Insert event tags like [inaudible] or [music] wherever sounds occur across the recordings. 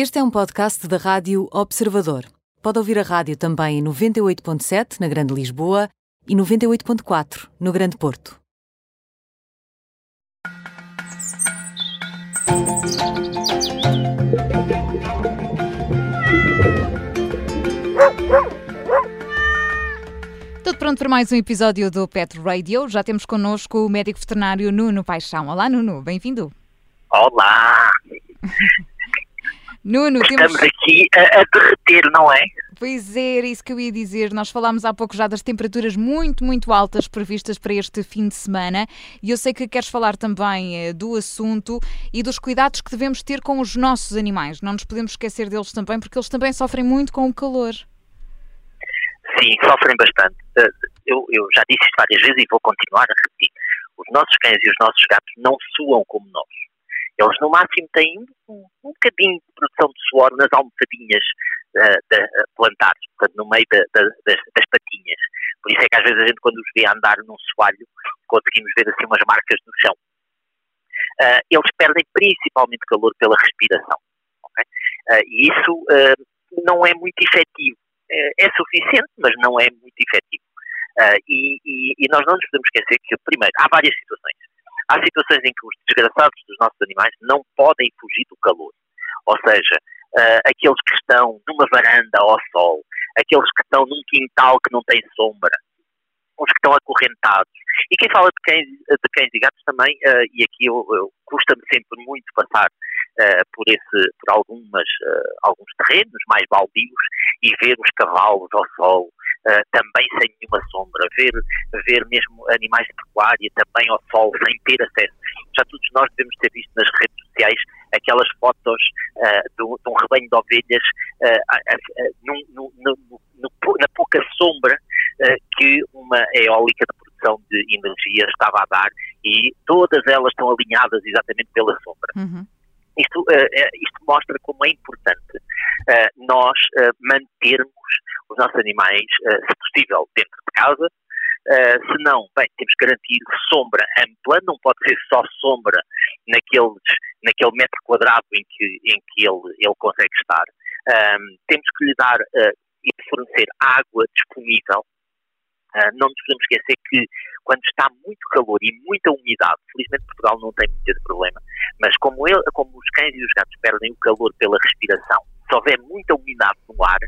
Este é um podcast da Rádio Observador. Pode ouvir a rádio também em 98.7 na Grande Lisboa e 98.4 no Grande Porto. Tudo pronto para mais um episódio do Pet Radio. Já temos connosco o médico veterinário Nuno Paixão. Olá, Nuno, bem-vindo. Olá! [laughs] Nuno, Estamos temos... aqui a, a derreter, não é? Pois é, era isso que eu ia dizer. Nós falámos há pouco já das temperaturas muito, muito altas previstas para este fim de semana e eu sei que queres falar também eh, do assunto e dos cuidados que devemos ter com os nossos animais. Não nos podemos esquecer deles também porque eles também sofrem muito com o calor. Sim, sofrem bastante. Eh, Eu, eu já disse isto várias vezes e vou continuar a repetir. Os nossos cães e os nossos gatos não suam como nós. Eles, no máximo, têm um, um bocadinho de produção de suor nas almofadinhas eh, da- eh, plantares, portanto, no meio da- da- das, das patinhas. Por isso é que, às vezes, a gente, quando os vê andar num soalho, conseguimos ver assim umas marcas no chão. Eh, eles perdem principalmente calor pela respiração. ok? Eh, e isso eh, não é muito efetivo. É, suficiente, mas não é muito efetivo. E, e- e nós não nos podemos esquecer que, primeiro, há várias situações. Há situações em que os desgraçados dos nossos animais não podem fugir do calor. Ou seja, ah, aqueles que estão numa varanda ao sol, aqueles que estão num quintal que não tem sombra, os que estão acorrentados. E quem fala de cães, de cães e gatos também, ah, e aqui eu, eu- custa-me sempre muito passar ah, por, esse, por algumas, ah, alguns terrenos mais baldios e ver os cavalos ao sol, ah, também sem nenhuma sombra, ver, ver mesmo animais de pecuária também ao sol, sem ter acesso. Já todos nós devemos ter visto nas redes sociais aquelas fotos ah, do- de um rebanho de ovelhas ah, num- na pouca sombra que uma eólica de produção de energia estava a dar e todas elas estão alinhadas exatamente pela sombra. Uhum. Isto, eh, eh, isto mostra como é importante eh, nós mantermos os nossos animais, se possível, dentro de casa. Eh, se não, bem, temos que garantir sombra ampla, não pode ser só sombra naqueles, naquele metro quadrado em que, em que ele, ele consegue estar. Temos que lhe dar eh, e fornecer água disponível. Ah, não nos podemos esquecer que quando está muito calor e muita umidade, felizmente Portugal não tem muito esse problema, mas como, ele, como cães e os gatos perdem o calor pela respiração, se houver muita umidade no ar,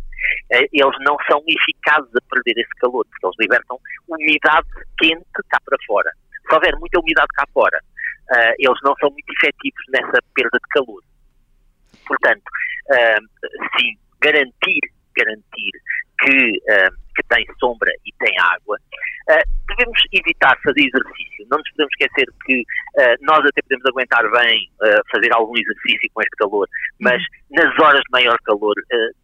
eh, eles não são eficazes a perder esse calor, porque eles libertam umidade quente cá para fora. Se houver muita umidade cá fora, eh, eles não são muito efetivos nessa perda de calor. Portanto, ah, sim, garantir, garantir que, que tem sombra e tem água, ah, devemos evitar fazer exercício. Não nos podemos esquecer que ah, nós até podemos aguentar bem ah, fazer algum exercício com este calor, mas nas horas de maior calor,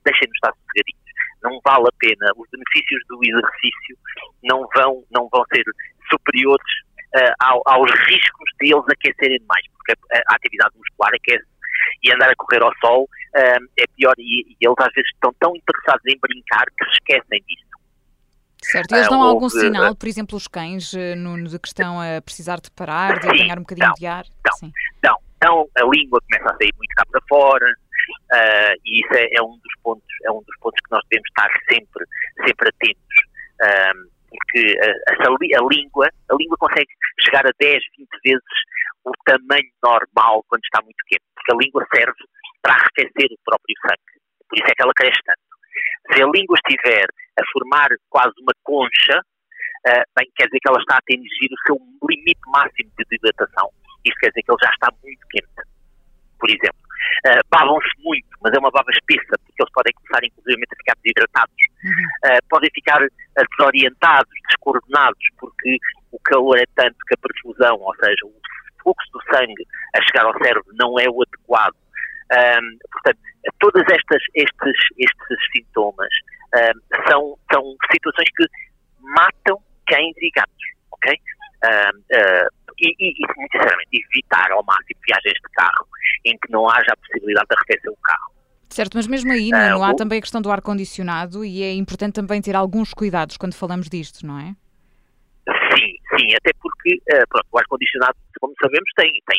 deixem-nos estar sossegadinhos. Não vale a pena. Os benefícios do exercício não vão, não vão ser superiores ah, ao- aos riscos de eles aquecerem demais, porque a, a atividade muscular aquece e andar a correr ao sol é pior e, e eles às vezes estão tão interessados em brincar que se esquecem disso. Certo, e eles Ah, dão algum houve, sinal, por exemplo, os cães, eh, Nuno, de que estão a precisar de parar, de apanhar um bocadinho dão, de ar? dão. Sim. Então, então a língua começa a sair muito cá para fora ah, e isso é, é um dos pontos é um dos pontos que nós devemos estar sempre sempre atentos ah, porque essa li- a língua a língua consegue chegar a 10, 20 vezes o tamanho normal quando está muito quente porque a língua serve para arrefecer o próprio sangue por isso é que ela cresce tanto se a língua estiver a formar quase uma concha ah, bem, quer dizer que ela está a atingir o seu limite máximo de dilatação isto quer dizer que ele já está muito quente, por exemplo. Uh, babam-se muito, mas é uma baba espessa, porque eles podem começar, inclusive, a ficar desidratados. Uh, podem ficar uh, desorientados, descoordenados, porque o calor é tanto que a perfusão, ou seja, o fluxo do sangue a chegar ao cérebro não é o adequado. Um, portanto, todas estas estes, estes sintomas um, são, são situações que matam cães e gatos, ok? Uh, e, e, e, sinceramente, evitar ao máximo viagens de carro em que não haja a possibilidade de arrefecer o carro. Certo, mas mesmo aí, Ah, Nuno, há também a questão do ar-condicionado e é importante também ter alguns cuidados quando falamos disto, não é? Sim, sim, até porque pronto, o ar-condicionado, como sabemos, tem, tem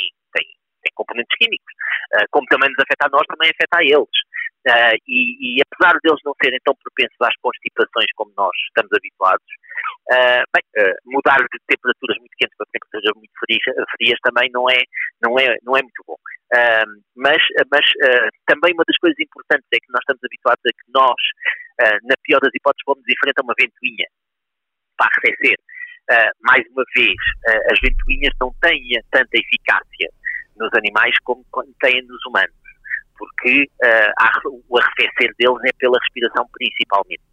componentes químicos. Uh, como também nos afeta a nós, também afeta a eles. Uh, e, e, apesar deles não serem tão propensos às constipações como nós estamos habituados, uh, bem, mudar de temperaturas muito quentes para temperaturas muito frias, frias, também não é, não é, não é muito bom. mas mas também uma das coisas importantes é que nós estamos habituados a que nós, na pior das hipóteses, vamos enfrentar uma ventoinha para arrefecer. mais uma vez, as ventoinhas não têm tanta eficácia nos animais como têm nos humanos, porque uh, o arrefecer deles é pela respiração principalmente.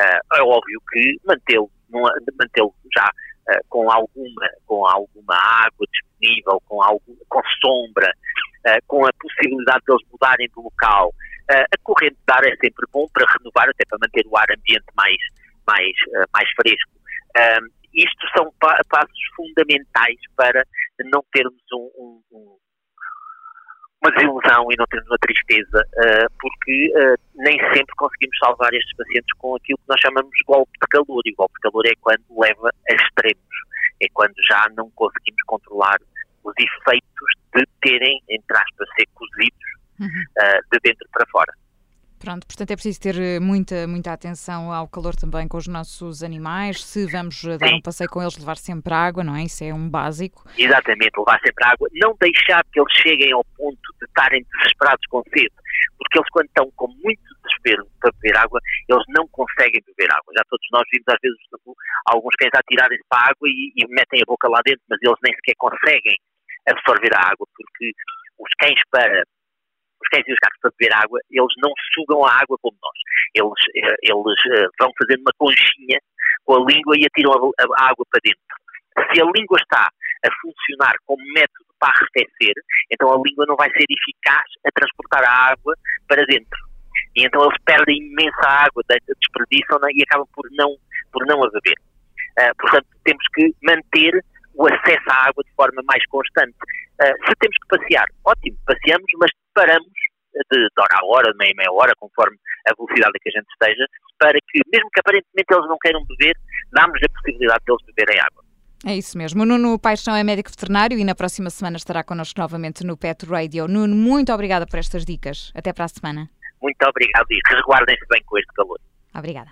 Uh, é óbvio que mantê-lo mantê já uh, com alguma com alguma água disponível, com algum, com sombra, com a possibilidade de eles mudarem de local, a corrente de ar é sempre bom para renovar, até para manter o ar ambiente mais mais mais fresco. Isto são passos fundamentais para não termos um, um, um uma desilusão e não termos uma tristeza, uh, porque uh, nem sempre conseguimos salvar estes pacientes com aquilo que nós chamamos de golpe de calor. E o golpe de calor é quando leva a extremos, é quando já não conseguimos controlar os efeitos de terem, entre aspas, ser cozidos uhum. uh, de dentro para fora. Pronto, portanto é preciso ter eh, muita, muita atenção ao calor também com os nossos animais. Se vamos eh, dar Sim. um passeio com eles, levar sempre água, não é? Isso é um básico. Exatamente, levar sempre água. Não deixar que eles cheguem ao ponto de estarem desesperados com sede, porque eles, quando estão com muito desespero para beber água, eles não conseguem beber água. Já todos nós vimos, às vezes, alguns cães a tirarem-se para a água e, e metem a boca lá dentro, mas eles nem sequer conseguem absorver a água, porque os cães para os cães e os gatos para beber água, eles não sugam a água como nós. Eles, eh, eles eh, vão fazendo uma conchinha com a língua e atiram a, a água para dentro. Se a língua está a funcionar como método para arrefecer, então a língua não vai ser eficaz a transportar a água para dentro. E então eles perdem imensa água, desperdiçam e acabam por não, por não a beber. Uh, portanto, temos que manter o acesso à água de forma mais constante. Uh, se temos que passear, ótimo, passeamos, mas paramos de, de hora a hora, de meia meia hora, conforme a velocidade que a gente esteja, para que, mesmo que aparentemente eles não queiram beber, damos a possibilidade de eles beberem água. É isso mesmo. O Nuno Paixão é médico veterinário e na próxima semana estará connosco novamente no Pet Radio. Nuno, muito obrigada por estas dicas. Até para a semana. Muito obrigado e resguardem-se bem com este calor. Obrigada.